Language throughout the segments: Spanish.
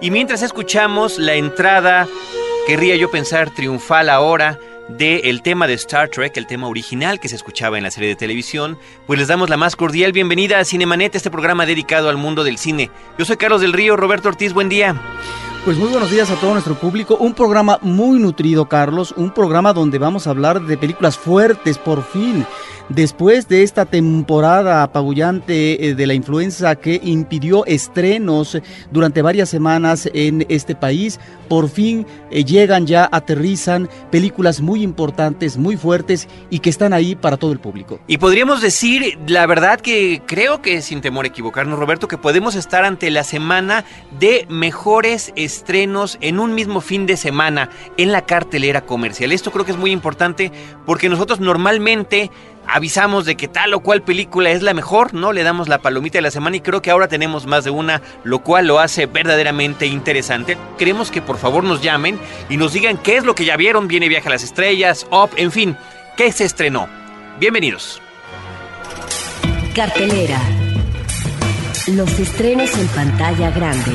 Y mientras escuchamos la entrada, querría yo pensar triunfal ahora del tema de Star Trek, el tema original que se escuchaba en la serie de televisión, pues les damos la más cordial bienvenida a Cinemanet, este programa dedicado al mundo del cine. Yo soy Carlos del Río, Roberto Ortiz, buen día. Pues muy buenos días a todo nuestro público. Un programa muy nutrido, Carlos. Un programa donde vamos a hablar de películas fuertes, por fin. Después de esta temporada apabullante eh, de la influenza que impidió estrenos durante varias semanas en este país, por fin eh, llegan ya, aterrizan películas muy importantes, muy fuertes y que están ahí para todo el público. Y podríamos decir, la verdad que creo que sin temor a equivocarnos, Roberto, que podemos estar ante la semana de mejores estrenos en un mismo fin de semana en la cartelera comercial. Esto creo que es muy importante porque nosotros normalmente avisamos de que tal o cual película es la mejor, ¿no? Le damos la palomita de la semana y creo que ahora tenemos más de una, lo cual lo hace verdaderamente interesante. Queremos que por favor nos llamen y nos digan qué es lo que ya vieron, viene Viaje a las Estrellas, Up, en fin, qué se estrenó. Bienvenidos. Cartelera. Los estrenos en pantalla grande.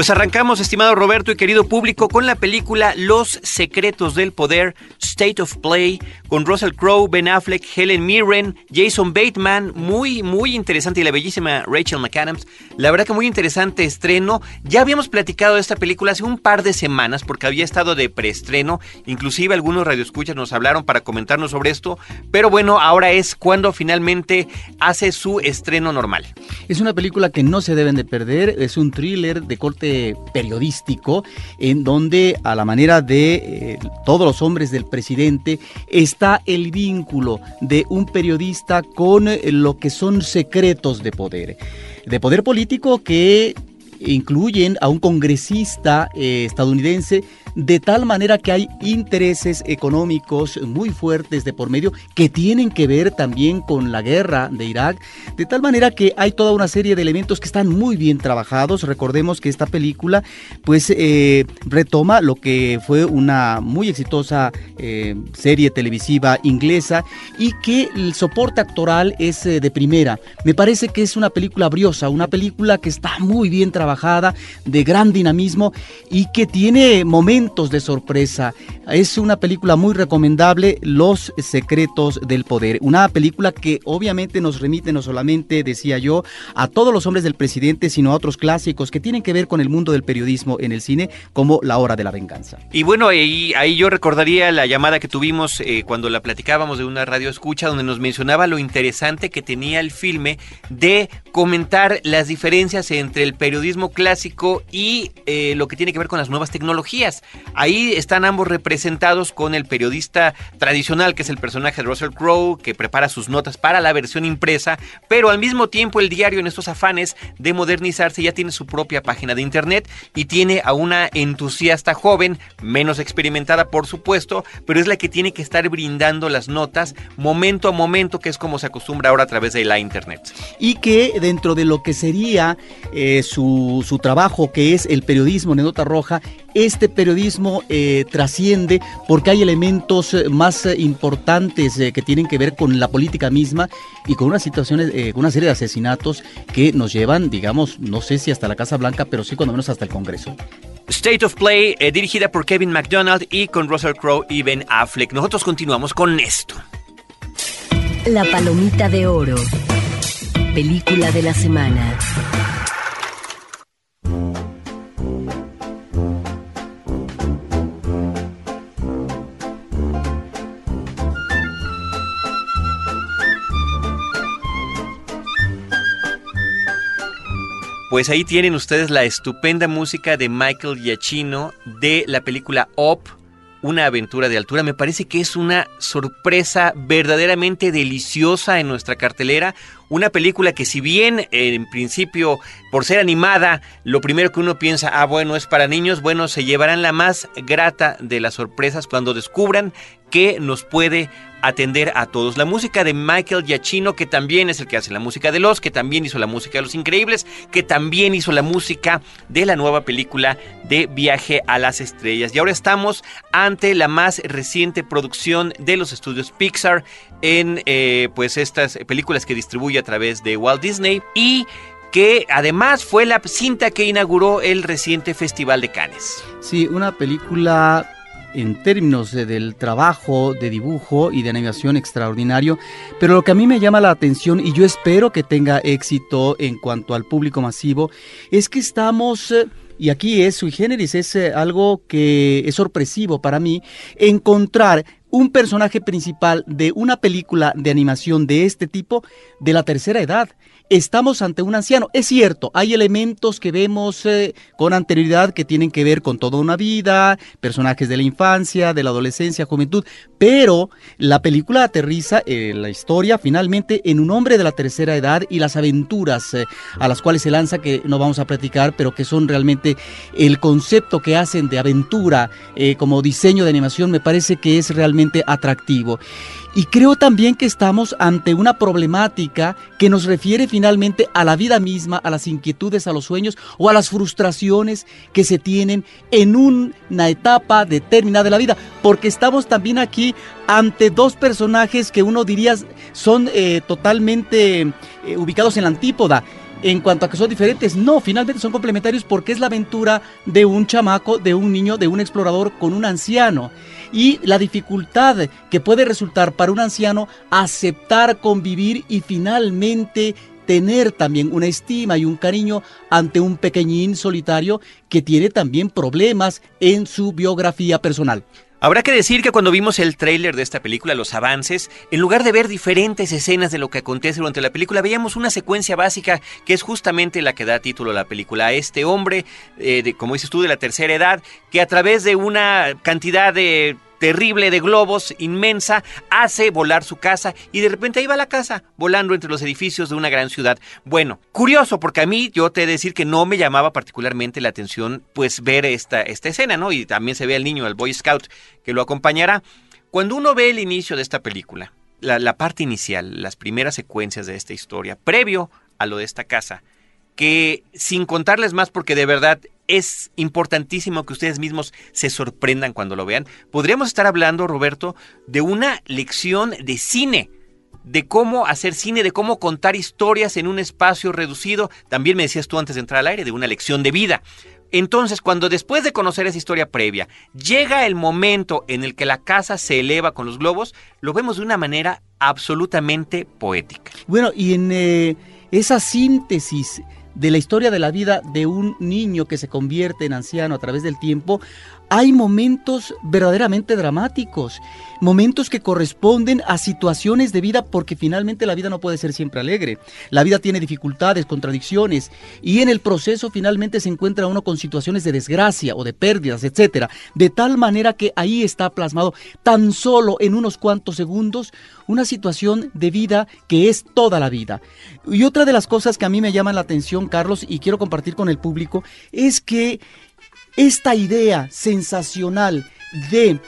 Pues arrancamos, estimado Roberto y querido público, con la película Los Secretos del Poder, State of Play, con Russell Crowe, Ben Affleck, Helen Mirren, Jason Bateman, muy, muy interesante, y la bellísima Rachel McAdams. La verdad que muy interesante estreno. Ya habíamos platicado de esta película hace un par de semanas, porque había estado de preestreno, inclusive algunos radioescuchas nos hablaron para comentarnos sobre esto, pero bueno, ahora es cuando finalmente hace su estreno normal. Es una película que no se deben de perder, es un thriller de corte periodístico en donde a la manera de eh, todos los hombres del presidente está el vínculo de un periodista con eh, lo que son secretos de poder. De poder político que incluyen a un congresista eh, estadounidense de tal manera que hay intereses económicos muy fuertes de por medio que tienen que ver también con la guerra de Irak, de tal manera que hay toda una serie de elementos que están muy bien trabajados. Recordemos que esta película pues eh, retoma lo que fue una muy exitosa eh, serie televisiva inglesa y que el soporte actoral es eh, de primera. Me parece que es una película briosa, una película que está muy bien trabajada, de gran dinamismo y que tiene momentos de sorpresa. Es una película muy recomendable, Los Secretos del Poder. Una película que obviamente nos remite no solamente, decía yo, a todos los hombres del presidente, sino a otros clásicos que tienen que ver con el mundo del periodismo en el cine, como La Hora de la Venganza. Y bueno, ahí, yo recordaría la llamada que tuvimos eh, cuando la platicábamos de una radio escucha, donde nos mencionaba lo interesante que tenía el filme de comentar las diferencias entre el periodismo clásico y eh, lo que tiene que ver con las nuevas tecnologías. Ahí están ambos representados con el periodista tradicional, que es el personaje de Russell Crowe, que prepara sus notas para la versión impresa, pero al mismo tiempo el diario en estos afanes de modernizarse ya tiene su propia página de internet y tiene a una entusiasta joven, menos experimentada por supuesto, pero es la que tiene que estar brindando las notas momento a momento, que es como se acostumbra ahora a través de la internet. Y que dentro de lo que sería eh, su, su trabajo, que es el periodismo en nota roja, este periodismo eh, trasciende porque hay elementos eh, más eh, importantes que tienen que ver con la política misma y con unas situaciones, una serie de asesinatos que nos llevan, digamos, no sé si hasta la Casa Blanca, pero sí cuando menos hasta el Congreso. State of Play, dirigida por Kevin McDonald y con Russell Crowe y Ben Affleck. Nosotros continuamos con esto. La Palomita de Oro. Película de la semana. Pues ahí tienen ustedes la estupenda música de Michael Giacchino de la película Up, una aventura de altura. Me parece que es una sorpresa verdaderamente deliciosa en nuestra cartelera Una película que si bien en principio por ser animada, lo primero que uno piensa, ah bueno, es para niños, bueno, se llevarán la más grata de las sorpresas cuando descubran que nos puede atender a todos. La música de Michael Giacchino, que también es el que hace la música de Los, que también hizo la música de Los Increíbles, que también hizo la música de la nueva película de Viaje a las Estrellas. Y ahora estamos ante la más reciente producción de los estudios Pixar en eh, pues estas películas que distribuye a través de Walt Disney y que además fue la cinta que inauguró el reciente Festival de Cannes. Sí, una película en términos del trabajo de dibujo y de animación extraordinario, pero lo que a mí me llama la atención y yo espero que tenga éxito en cuanto al público masivo es que estamos... Eh, y aquí es sui generis, es eh, algo que es sorpresivo para mí, encontrar un personaje principal de una película de animación de este tipo de la tercera edad estamos ante un anciano. Es cierto, hay elementos que vemos eh, con anterioridad que tienen que ver con toda una vida, personajes de la infancia, de la adolescencia, juventud, pero la película aterriza eh, la historia finalmente en un hombre de la tercera edad y las aventuras eh, a las cuales se lanza que no vamos a platicar, pero que son realmente el concepto que hacen de aventura como diseño de animación me parece que es realmente atractivo. Y creo también que estamos ante una problemática que nos refiere finalmente a la vida misma, a las inquietudes, a los sueños o a las frustraciones que se tienen en una etapa determinada de la vida. Porque estamos también aquí ante dos personajes que uno diría son eh, totalmente eh, ubicados en la antípoda en cuanto a que son diferentes. No, finalmente son complementarios porque es la aventura de un chamaco, de un niño, de un explorador con un anciano. Y la dificultad que puede resultar para un anciano aceptar, convivir y finalmente tener también una estima y un cariño ante un pequeñín solitario que tiene también problemas en su biografía personal. Habrá que decir que cuando vimos el tráiler de esta película, los avances, en lugar de ver diferentes escenas de lo que acontece durante la película, veíamos una secuencia básica que es justamente la que da título a la película. A este hombre, eh, de, como dices tú, de la tercera edad, que a través de una cantidad de terrible de globos inmensa hace volar su casa y de repente ahí va la casa volando entre los edificios de una gran ciudad. Bueno, curioso porque a mí yo te he de decir que no me llamaba particularmente la atención pues ver esta, esta escena, ¿no? Y también se ve al niño, al Boy Scout que lo acompañará. Cuando uno ve el inicio de esta película, la, la parte inicial, las primeras secuencias de esta historia, previo a lo de esta casa, que sin contarles más porque de verdad es importantísimo que ustedes mismos se sorprendan cuando lo vean. Podríamos estar hablando, Roberto, de una lección de cine de cómo hacer cine, de cómo contar historias en un espacio reducido. También me decías tú antes de entrar al aire, de una lección de vida. Entonces, cuando después de conocer esa historia previa, llega el momento en el que la casa se eleva con los globos, lo vemos de una manera absolutamente poética. Bueno, y en eh, esa síntesis de la historia de la vida de un niño que se convierte en anciano a través del tiempo, hay momentos verdaderamente dramáticos, momentos que corresponden a situaciones de vida porque finalmente la vida no puede ser siempre alegre. La vida tiene dificultades, contradicciones y en el proceso finalmente se encuentra uno con situaciones de desgracia o de pérdidas, etcétera, de tal manera que ahí está plasmado tan solo en unos cuantos segundos una situación de vida que es toda la vida. Y otra de las cosas que a mí me llaman la atención, Carlos, y quiero compartir con el público, es que esta idea sensacional de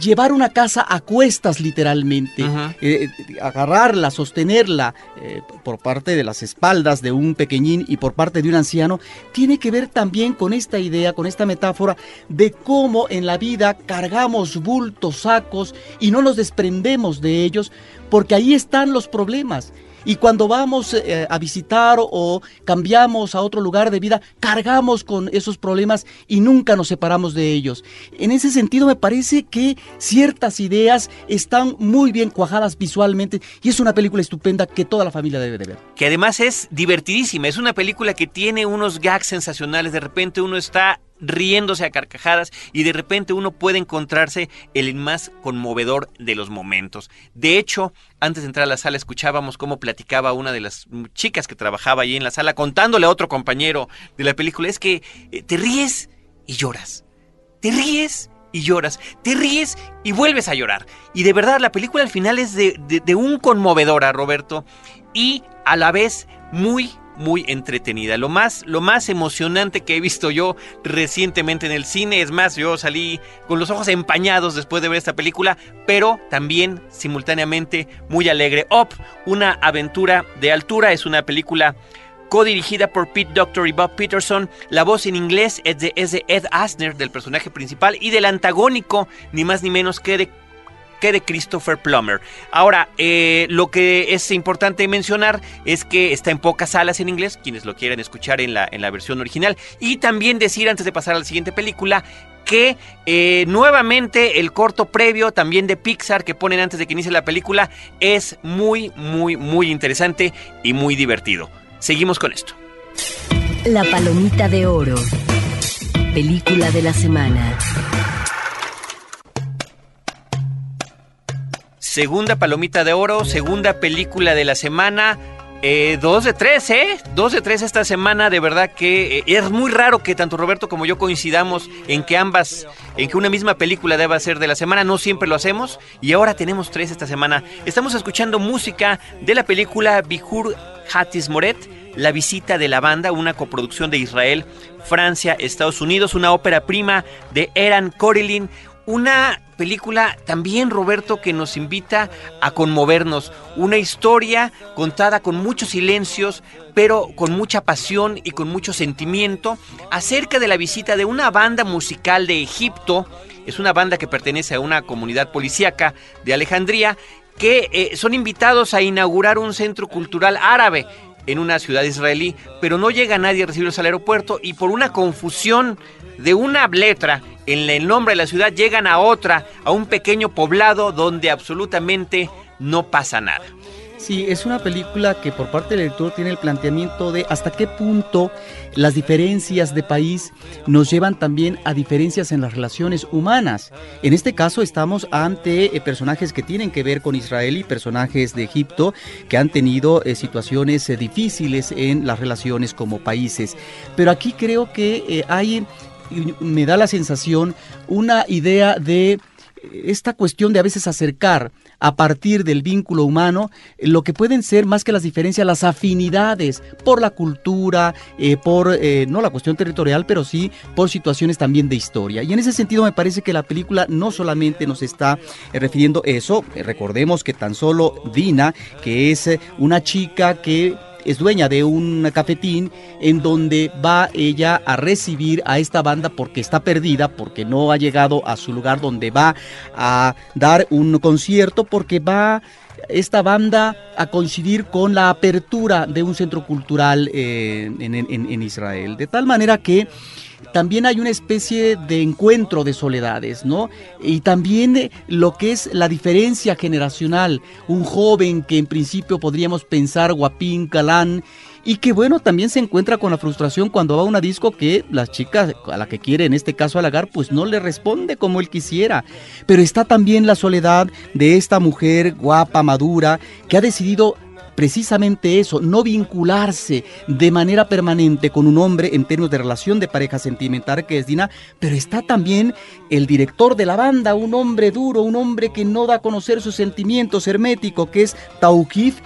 llevar una casa a cuestas literalmente, eh, agarrarla, sostenerla eh, por parte de las espaldas de un pequeñín y por parte de un anciano, tiene que ver también con esta idea, con esta metáfora de cómo en la vida cargamos bultos, sacos y no nos desprendemos de ellos, porque ahí están los problemas. Y cuando vamos eh, a visitar o cambiamos a otro lugar de vida, cargamos con esos problemas y nunca nos separamos de ellos. En ese sentido me parece que ciertas ideas están muy bien cuajadas visualmente y es una película estupenda que toda la familia debe de ver. Que además es divertidísima, es una película que tiene unos gags sensacionales, de repente uno está riéndose a carcajadas y de repente uno puede encontrarse el más conmovedor de los momentos. De hecho, antes de entrar a la sala escuchábamos cómo platicaba una de las chicas que trabajaba allí en la sala contándole a otro compañero de la película, es que eh, te ríes y lloras. Te ríes y lloras, te ríes y vuelves a llorar. Y de verdad, la película al final es de, de, de un conmovedora, Roberto. y a la vez muy muy entretenida. Lo más, lo más emocionante que he visto yo recientemente en el cine. Es más, yo salí con los ojos empañados después de ver esta película, pero también simultáneamente muy alegre. Up, una aventura de altura, es una película codirigida por Pete Doctor y Bob Peterson. La voz en inglés es de, es de Ed Asner, del personaje principal, y del antagónico, ni más ni menos que de que de Christopher Plummer. Ahora, eh, lo que es importante mencionar es que está en pocas salas en inglés, quienes lo quieran escuchar en la, en la versión original. Y también decir, antes de pasar a la siguiente película, que eh, nuevamente el corto previo también de Pixar que ponen antes de que inicie la película es muy, muy, muy interesante y muy divertido. Seguimos con esto. La Palomita de Oro. Película de la semana. Segunda palomita de oro, segunda película de la semana. Eh, dos de tres, ¿eh? Dos de tres esta semana. De verdad que eh, es muy raro que tanto Roberto como yo coincidamos en que ambas, en que una misma película deba ser de la semana. No siempre lo hacemos. Y ahora tenemos tres esta semana. Estamos escuchando música de la película Bihur Hatis Moret. La visita de la banda, una coproducción de Israel, Francia, Estados Unidos, una ópera prima de Eran Korilin, una película también, Roberto, que nos invita a conmovernos. Una historia contada con muchos silencios, pero con mucha pasión y con mucho sentimiento, acerca de la visita de una banda musical de Egipto. Es una banda que pertenece a una comunidad policíaca de Alejandría, que eh, son invitados a inaugurar un centro cultural árabe en una ciudad israelí, pero no llega nadie a recibirlos al aeropuerto y por una confusión de una letra en el nombre de la ciudad llegan a otra, a un pequeño poblado donde absolutamente no pasa nada. Sí, es una película que por parte del lector tiene el planteamiento de hasta qué punto las diferencias de país nos llevan también a diferencias en las relaciones humanas. En este caso estamos ante eh, personajes que tienen que ver con Israel y personajes de Egipto que han tenido eh, situaciones eh, difíciles en las relaciones como países. Pero aquí creo que hay me da la sensación una idea de esta cuestión de a veces acercar a partir del vínculo humano lo que pueden ser más que las diferencias, las afinidades por la cultura, eh, por eh, no la cuestión territorial, pero sí por situaciones también de historia. Y en ese sentido me parece que la película no solamente nos está eh, refiriendo eso, recordemos que tan solo Dina, que es una chica que es dueña de un cafetín en donde va ella a recibir a esta banda porque está perdida, porque no ha llegado a su lugar donde va a dar un concierto, porque va esta banda a coincidir con la apertura de un centro cultural eh, en Israel. De tal manera que también hay una especie de encuentro de soledades, ¿no? Y también eh, lo que es la diferencia generacional, un joven que en principio podríamos pensar guapín, calán, y que bueno, también se encuentra con la frustración cuando va a una disco que la chica a la que quiere en este caso halagar pues no le responde como él quisiera. Pero está también la soledad de esta mujer guapa, madura, que ha decidido precisamente eso, no vincularse de manera permanente con un hombre en términos de relación de pareja sentimental que es Dina, pero está también el director de la banda, un hombre duro, un hombre que no da a conocer sus sentimientos, hermético, que es Taukif,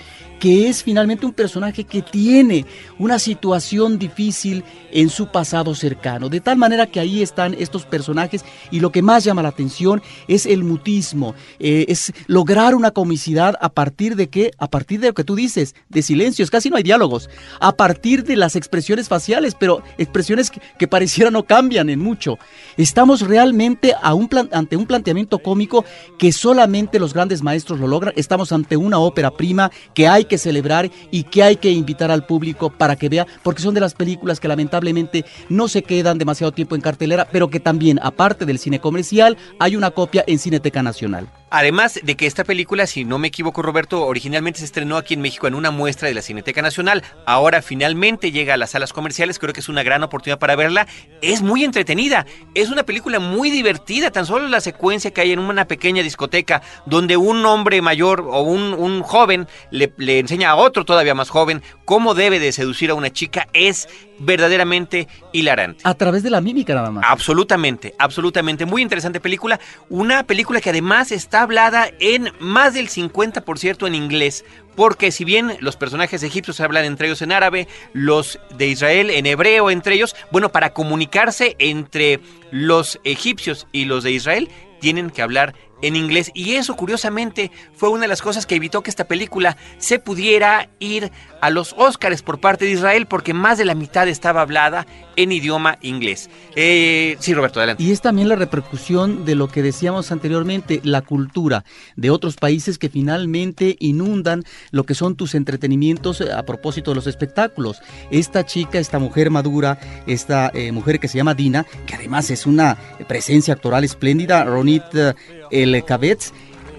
que es finalmente un personaje que tiene una situación difícil en su pasado cercano. De tal manera que ahí están estos personajes y lo que más llama la atención es el mutismo, eh, es lograr una comicidad a partir de qué, a partir de lo que tú dices, de silencios, casi no hay diálogos, a partir de las expresiones faciales, pero expresiones que, pareciera no cambian en mucho. Estamos realmente ante un planteamiento cómico que solamente los grandes maestros lo logran. Estamos ante una ópera prima que hay que celebrar y que hay que invitar al público para que vea, porque son de las películas que lamentablemente no se quedan demasiado tiempo en cartelera, pero que también, aparte del cine comercial, hay una copia en Cineteca Nacional. Además de que esta película, si no me equivoco Roberto, originalmente se estrenó aquí en México en una muestra de la Cineteca Nacional, ahora finalmente llega a las salas comerciales, creo que es una gran oportunidad para verla, es muy entretenida, es una película muy divertida, tan solo la secuencia que hay en una pequeña discoteca donde un hombre mayor o un, joven le, le enseña a otro todavía más joven cómo debe de seducir a una chica es verdaderamente hilarante. A través de la mímica nada más. Absolutamente, absolutamente. Muy interesante película. Una película que además está hablada en más del 50% en inglés, porque si bien los personajes egipcios hablan entre ellos en árabe, los de Israel en hebreo entre ellos, bueno, para comunicarse entre los egipcios y los de Israel tienen que hablar en inglés y eso curiosamente fue una de las cosas que evitó que esta película se pudiera ir a los Óscares por parte de Israel porque más de la mitad estaba hablada en idioma inglés. Eh, sí, Roberto, adelante. Y es también la repercusión de lo que decíamos anteriormente, la cultura de otros países que finalmente inundan lo que son tus entretenimientos eh, a propósito de los espectáculos. Esta chica, esta mujer madura, esta eh, mujer que se llama Dina, que además es una presencia actoral espléndida, Ronit El Kabetz,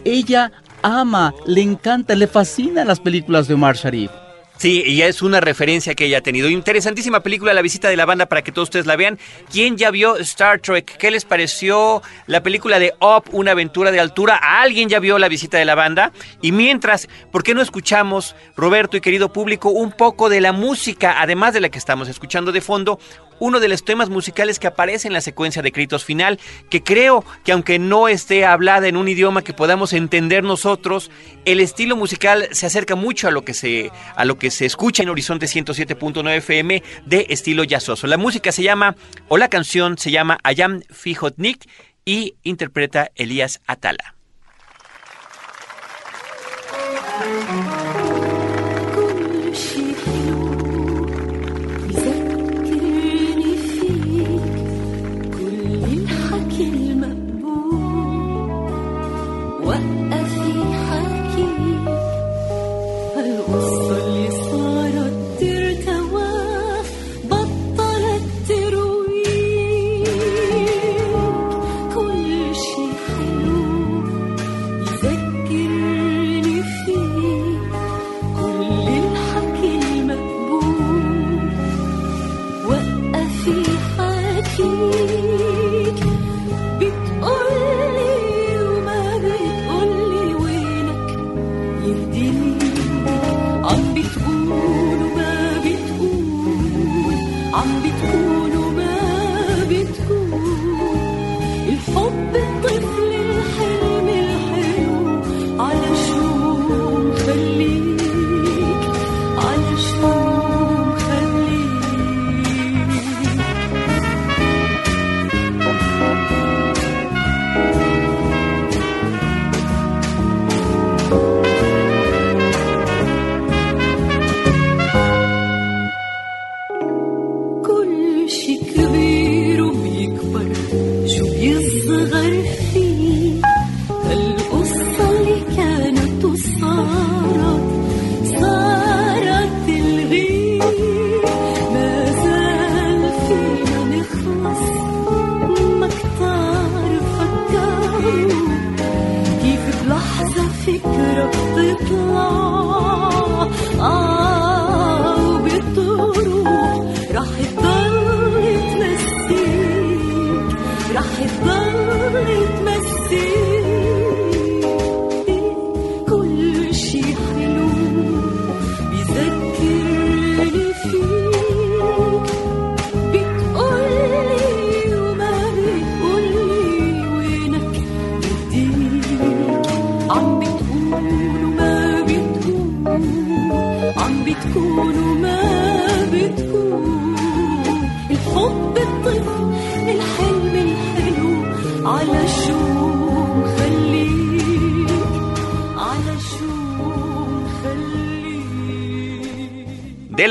ella ama, le encanta, le fascinan las películas de Omar Sharif. Sí, y es una referencia que ella ha tenido. Interesantísima película, La visita de la banda, para que todos ustedes la vean. ¿Quién ya vio Star Trek? ¿Qué les pareció la película de Up, una aventura de altura? ¿Alguien ya vio La visita de la banda? Y mientras, ¿por qué no escuchamos, Roberto y querido público, un poco de la música, además de la que estamos escuchando de fondo? Uno de los temas musicales que aparece en la secuencia de créditos final, que creo que aunque no esté hablada en un idioma que podamos entender nosotros, el estilo musical se acerca mucho a lo que se, a lo que se escucha en Horizonte 107.9 FM de estilo jazzoso. La música se llama, o la canción se llama Ayam Fijotnik y interpreta Elías Atala.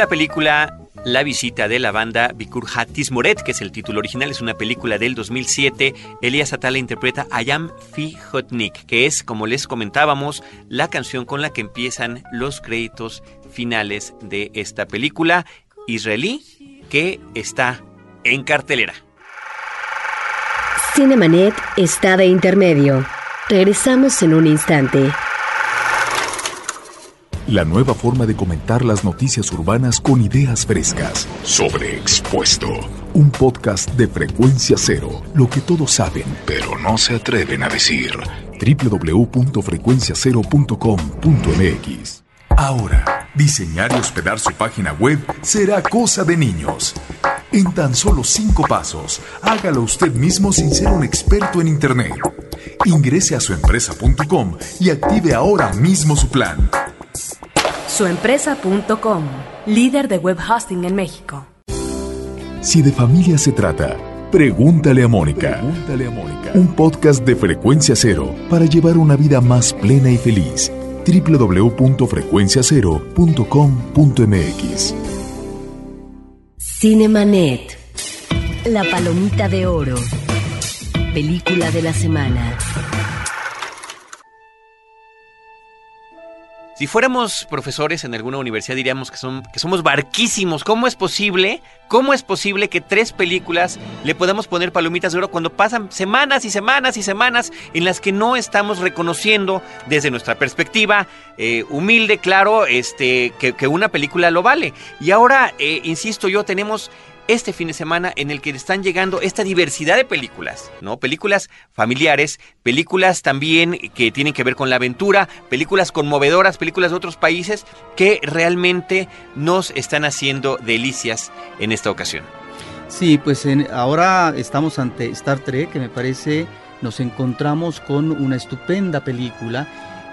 La película La visita de la banda Bikur Hatis Moret, que es el título original, es una película del 2007. Elías Atala interpreta Ayam Fi Hotnik, que es, como les comentábamos, la canción con la que empiezan los créditos finales de esta película israelí que está en cartelera. Cinemanet está de intermedio. Regresamos en un instante. La nueva forma de comentar las noticias urbanas con ideas frescas. Sobre Expuesto. Un podcast de frecuencia cero. Lo que todos saben, pero no se atreven a decir. www.frecuenciacero.com.mx Ahora, diseñar y hospedar su página web será cosa de niños. En tan solo cinco pasos, hágalo usted mismo sin ser un experto en Internet. Ingrese a suempresa.com y active ahora mismo su plan. Suempresa.com, líder de web hosting en México. Si de familia se trata, pregúntale a Mónica. Pregúntale a Mónica. Un podcast de frecuencia cero para llevar una vida más plena y feliz. www.frecuenciacero.com.mx Cinemanet. La palomita de oro. Película de la semana. Si fuéramos profesores en alguna universidad diríamos que, somos barquísimos. ¿Cómo es posible? ¿Cómo es posible que tres películas le podamos poner palomitas de oro cuando pasan semanas y semanas y semanas en las que no estamos reconociendo desde nuestra perspectiva eh, humilde, claro, este, que, que, una película lo vale? Y ahora, eh, insisto yo, tenemos este fin de semana en el que están llegando esta diversidad de películas, ¿no? Películas familiares, películas también que tienen que ver con la aventura, películas conmovedoras, películas de otros países que realmente nos están haciendo delicias en esta ocasión. Sí, pues ahora estamos ante Star Trek, que me parece nos encontramos con una estupenda película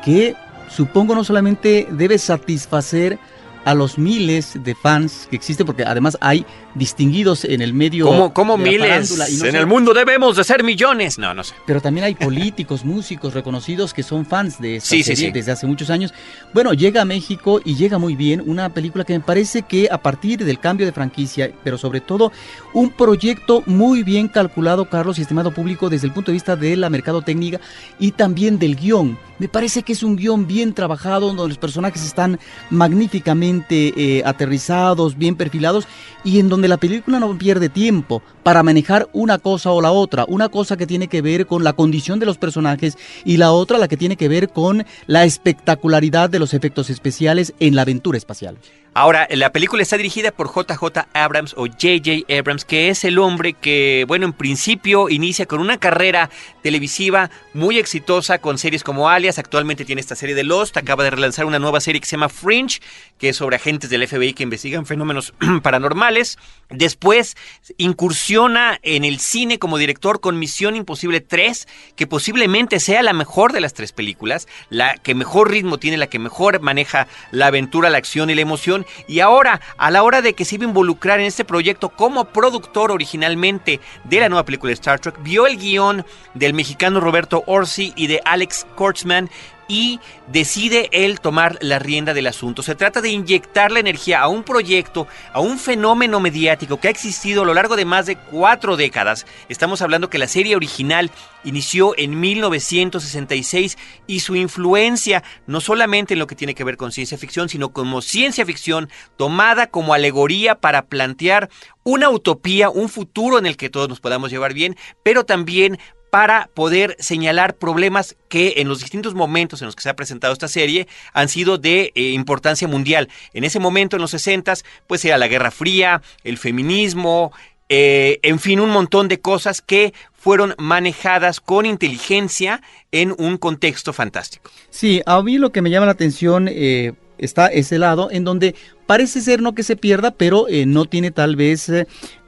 que supongo no solamente debe satisfacer a los miles de fans que existen, porque además hay distinguidos en el medio. ¿Cómo, cómo miles? No en sé, el mundo debemos de ser millones. No, no sé. Pero también hay políticos, músicos reconocidos que son fans de esta sí, serie sí, sí. desde hace muchos años. Bueno, llega a México y llega muy bien una película que me parece que a partir del cambio de franquicia, pero sobre todo un proyecto muy bien calculado, Carlos y estimado público, desde el punto de vista de la mercadotecnia y también del guion. Me parece que es un guion bien trabajado, donde los personajes están magníficamente eh, aterrizados, bien perfilados y en donde la película no pierde tiempo para manejar una cosa o la otra, una cosa que tiene que ver con la condición de los personajes y la otra la que tiene que ver con la espectacularidad de los efectos especiales en la aventura espacial. Ahora, la película está dirigida por JJ Abrams o JJ Abrams, que es el hombre que, bueno, en principio inicia con una carrera televisiva muy exitosa con series como Alias, actualmente tiene esta serie de Lost, acaba de relanzar una nueva serie que se llama Fringe, que es sobre agentes del FBI que investigan fenómenos paranormales. Después incursiona en el cine como director con Misión Imposible 3, que posiblemente sea la mejor de las tres películas, la que mejor ritmo tiene, la que mejor maneja la aventura, la acción y la emoción y ahora, a la hora de que se iba a involucrar en este proyecto como productor originalmente de la nueva película de Star Trek, vio el guion del mexicano Roberto Orsi y de Alex Kurtzman y decide él tomar la rienda del asunto. Se trata de inyectar la energía a un proyecto, a un fenómeno mediático que ha existido a lo largo de más de cuatro décadas. Estamos hablando que la serie original inició en 1966 y su influencia no solamente en lo que tiene que ver con ciencia ficción, sino como ciencia ficción tomada como alegoría para plantear una utopía, un futuro en el que todos nos podamos llevar bien, pero también para poder señalar problemas que en los distintos momentos en los que se ha presentado esta serie han sido de eh, importancia mundial. En ese momento, en los 60, pues era la Guerra Fría, el feminismo, eh, en fin, un montón de cosas que fueron manejadas con inteligencia en un contexto fantástico. Sí, a mí lo que me llama la atención eh, está ese lado en donde parece ser no que se pierda, pero eh, no tiene tal vez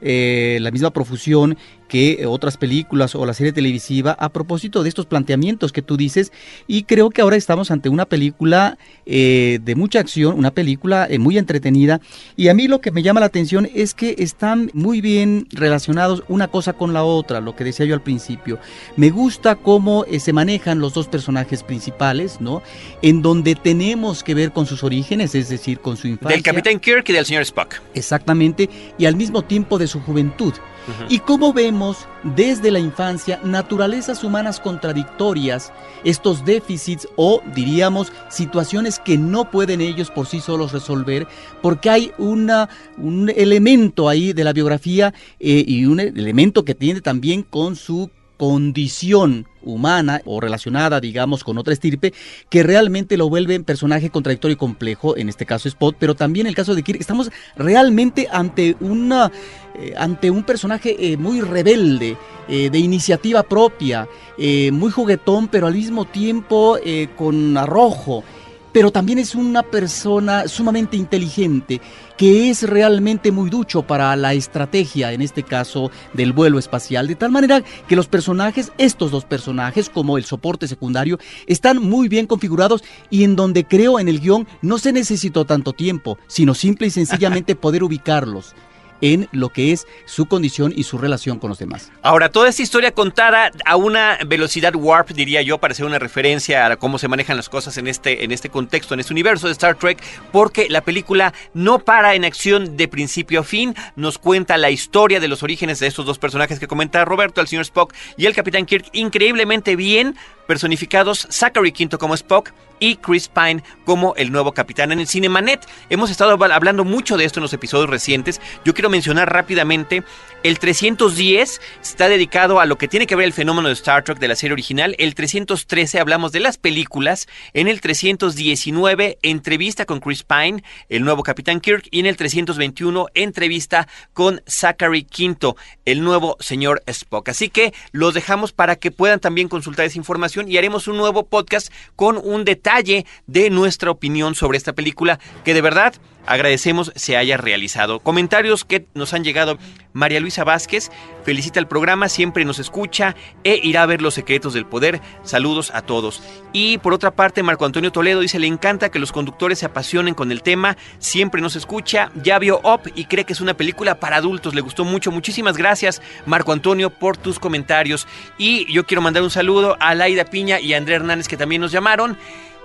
eh, la misma profusión que otras películas o la serie televisiva a propósito de estos planteamientos que tú dices y creo que ahora estamos ante una película eh, de mucha acción, una película eh, muy entretenida y a mí lo que me llama la atención es que están muy bien relacionados una cosa con la otra, lo que decía yo al principio. Me gusta cómo eh, se manejan los dos personajes principales, ¿no? En donde tenemos que ver con sus orígenes, es decir, con su infancia. Capitán Kirk y del señor Spock. Exactamente, y al mismo tiempo de su juventud. Y cómo vemos desde la infancia naturalezas humanas contradictorias, estos déficits o diríamos situaciones que no pueden ellos por sí solos resolver, porque hay una, un elemento ahí de la biografía eh, y un elemento que tiene también con su condición humana o relacionada, digamos, con otra estirpe, que realmente lo vuelve personaje contradictorio y complejo, en este caso Spot, pero también en el caso de Kirk, estamos realmente ante una eh, ante un personaje eh, muy rebelde, eh, de iniciativa propia, muy juguetón, pero al mismo tiempo con arrojo. Pero también es una persona sumamente inteligente que es realmente muy ducho para la estrategia, en este caso del vuelo espacial, de tal manera que los personajes, estos dos personajes como el soporte secundario, están muy bien configurados y en donde creo en el guion no se necesitó tanto tiempo, sino simple y sencillamente poder ubicarlos en lo que es su condición y su relación con los demás. Ahora, toda esta historia contada a una velocidad warp, diría yo, para hacer una referencia a cómo se manejan las cosas en este, en este contexto, en este universo de Star Trek, porque la película no para en acción de principio a fin, nos cuenta la historia de los orígenes de estos dos personajes que comenta Roberto, el señor Spock y el Capitán Kirk, increíblemente bien personificados Zachary Quinto como Spock y Chris Pine como el nuevo capitán en el Cinemanet. Hemos estado hablando mucho de esto en los episodios recientes. Yo quiero mencionar rápidamente el 310 está dedicado a lo que tiene que ver el fenómeno de Star Trek de la serie original. El 313 hablamos de las películas. En el 319 entrevista con Chris Pine, el nuevo Capitán Kirk. Y en el 321 entrevista con Zachary Quinto, el nuevo señor Spock. Así que los dejamos para que puedan también consultar esa información y haremos un nuevo podcast con un detalle de nuestra opinión sobre esta película que de verdad agradecemos se haya realizado. Comentarios que nos han llegado. María Luisa Vázquez felicita el programa, siempre nos escucha e irá a ver los secretos del poder. Saludos a todos. Y por otra parte, Marco Antonio Toledo dice, le encanta que los conductores se apasionen con el tema, siempre nos escucha, ya vio Up y cree que es una película para adultos, le gustó mucho. Muchísimas gracias, Marco Antonio, por tus comentarios. Y yo quiero mandar un saludo a Laida Piña y a André Hernández que también nos llamaron.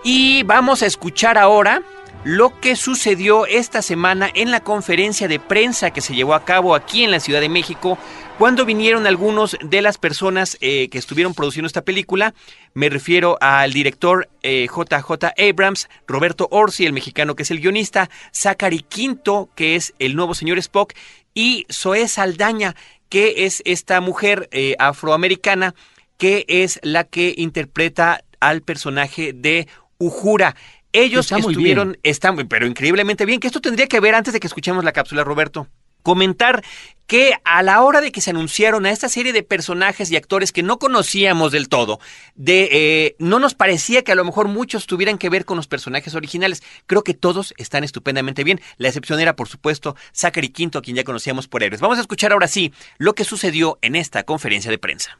Y vamos a escuchar ahora lo que sucedió esta semana en la conferencia de prensa que se llevó a cabo aquí en la Ciudad de México, cuando vinieron algunos de las personas eh, que estuvieron produciendo esta película. Me refiero al director JJ eh, Abrams, Roberto Orsi, el mexicano que es el guionista, Zachary Quinto, que es el nuevo señor Spock, y Zoe Saldaña, que es esta mujer eh, afroamericana que es la que interpreta al personaje de Uhura. Ellos estuvieron, están, pero increíblemente bien, que esto tendría que ver antes de que escuchemos la cápsula, Roberto. Comentar que a la hora de que se anunciaron a esta serie de personajes y actores que no conocíamos del todo, de eh, no nos parecía que a lo mejor muchos tuvieran que ver con los personajes originales. Creo que todos están estupendamente bien. La excepción era, por supuesto, Zachary Quinto, a quien ya conocíamos por héroes. Vamos a escuchar ahora sí lo que sucedió en esta conferencia de prensa.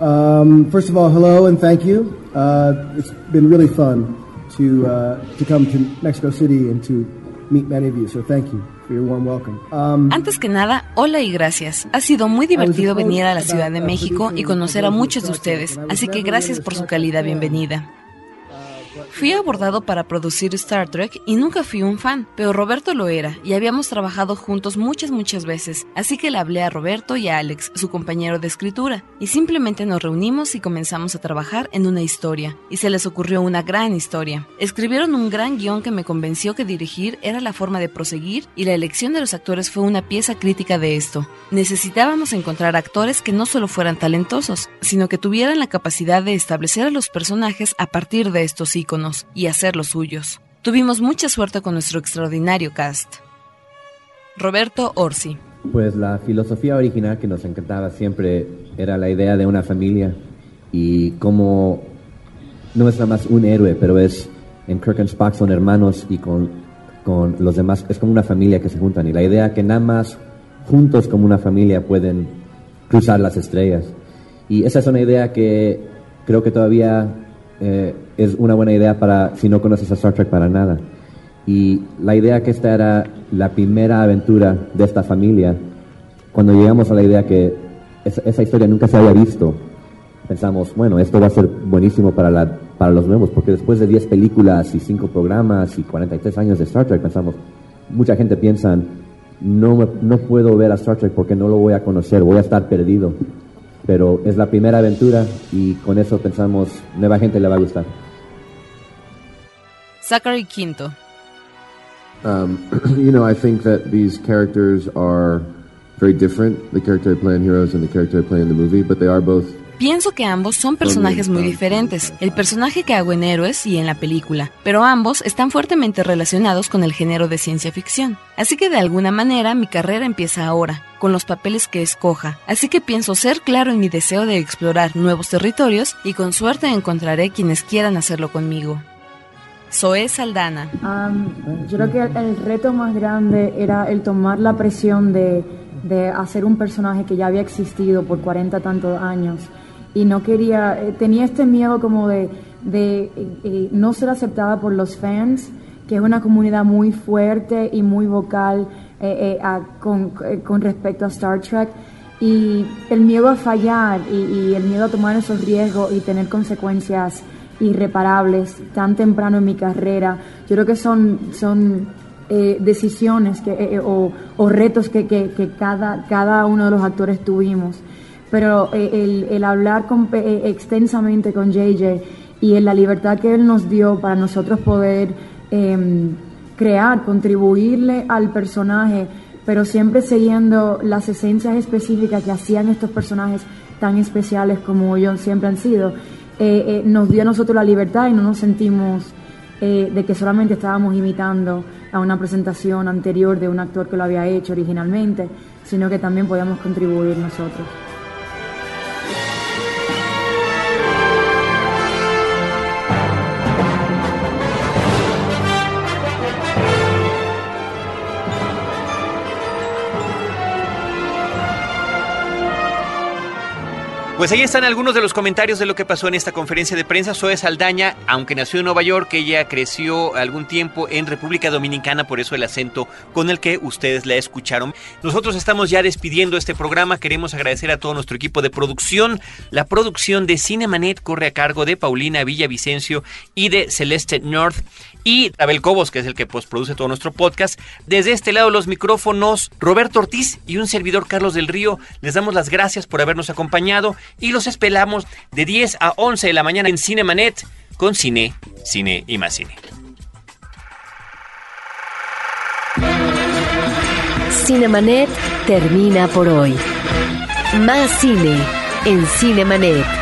Um, first of all, hello and thank you. Uh, it's been really fun to uh, to come to Mexico City and to meet many of you. So thank you for your warm welcome. Um, Antes que nada, hola y gracias. Ha sido muy divertido venir a la Ciudad de México y conocer a muchos de ustedes, así que gracias por su cálida bienvenida. Fui abordado para producir Star Trek y nunca fui un fan, pero Roberto lo era y habíamos trabajado juntos muchas muchas veces, así que le hablé a Roberto y a Alex, su compañero de escritura, y simplemente nos reunimos y comenzamos a trabajar en una historia, y se les ocurrió una gran historia. Escribieron un gran guion que me convenció que dirigir era la forma de proseguir y la elección de los actores fue una pieza crítica de esto. Necesitábamos encontrar actores que no solo fueran talentosos, sino que tuvieran la capacidad de establecer a los personajes a partir de estos íconos y hacerlos suyos. Tuvimos mucha suerte con nuestro extraordinario cast. Roberto Orsi. Pues la filosofía original que nos encantaba siempre era la idea de una familia y como no es nada más un héroe, pero es en Kirk and Spock son hermanos y con, con los demás es como una familia que se juntan y la idea que nada más juntos como una familia pueden cruzar las estrellas. Y esa es una idea que creo que todavía eh, es una buena idea para si no conoces a Star Trek para nada. Y la idea que esta era la primera aventura de esta familia, cuando llegamos a la idea que esa, historia nunca se había visto, pensamos, bueno, esto va a ser buenísimo para, la, para los nuevos, porque después de 10 películas y 5 programas y 43 años de Star Trek, pensamos, mucha gente piensa, no, no puedo ver a Star Trek porque no lo voy a conocer, voy a estar perdido. pero es la primera aventura y con eso pensamos, nueva gente le va a gustar. Zachary Quinto. Um, you know, I think that these characters are very different, the character I play in Heroes and the character I play in the movie, but they are both Pienso que ambos son personajes muy diferentes, el personaje que hago en Héroes y en la película, pero ambos están fuertemente relacionados con el género de ciencia ficción. Así que de alguna manera mi carrera empieza ahora, con los papeles que escoja, así que pienso ser claro en mi deseo de explorar nuevos territorios y con suerte encontraré quienes quieran hacerlo conmigo. Zoe Saldana. yo creo que el, reto más grande era el tomar la presión de, de hacer un personaje que ya había existido por cuarenta tantos años y no quería, eh, tenía este miedo como de, de eh, eh, no ser aceptada por los fans, que es una comunidad muy fuerte y muy vocal con, con, respecto a Star Trek, y el miedo a fallar y, el miedo a tomar esos riesgos y tener consecuencias irreparables tan temprano en mi carrera, yo creo que son, son decisiones que, o, o, retos que, cada, cada uno de los actores tuvimos. Pero eh, el, hablar eh, extensamente con JJ y en la libertad que él nos dio para nosotros poder em, crear, contribuirle al personaje, pero siempre siguiendo las esencias específicas que hacían estos personajes tan especiales como ellos siempre han sido, eh, nos dio a nosotros la libertad y no nos sentimos de que solamente estábamos imitando a una presentación anterior de un actor que lo había hecho originalmente, sino que también podíamos contribuir nosotros. Pues ahí están algunos de los comentarios de lo que pasó en esta conferencia de prensa. Zoe Saldaña, aunque nació en Nueva York, ella creció algún tiempo en República Dominicana, por eso el acento con el que ustedes la escucharon. Nosotros estamos ya despidiendo este programa. Queremos agradecer a todo nuestro equipo de producción. La producción de Cinemanet corre a cargo de Paulina Villavicencio y de Celeste North y Abel Cobos, que es el que pues, produce todo nuestro podcast. Desde este lado los micrófonos, Roberto Ortiz y un servidor Carlos del Río, les damos las gracias por habernos acompañado y los esperamos de 10 a 11 de la mañana en Cinemanet con cine, cine y más cine. Cinemanet termina por hoy. Más cine en Cinemanet.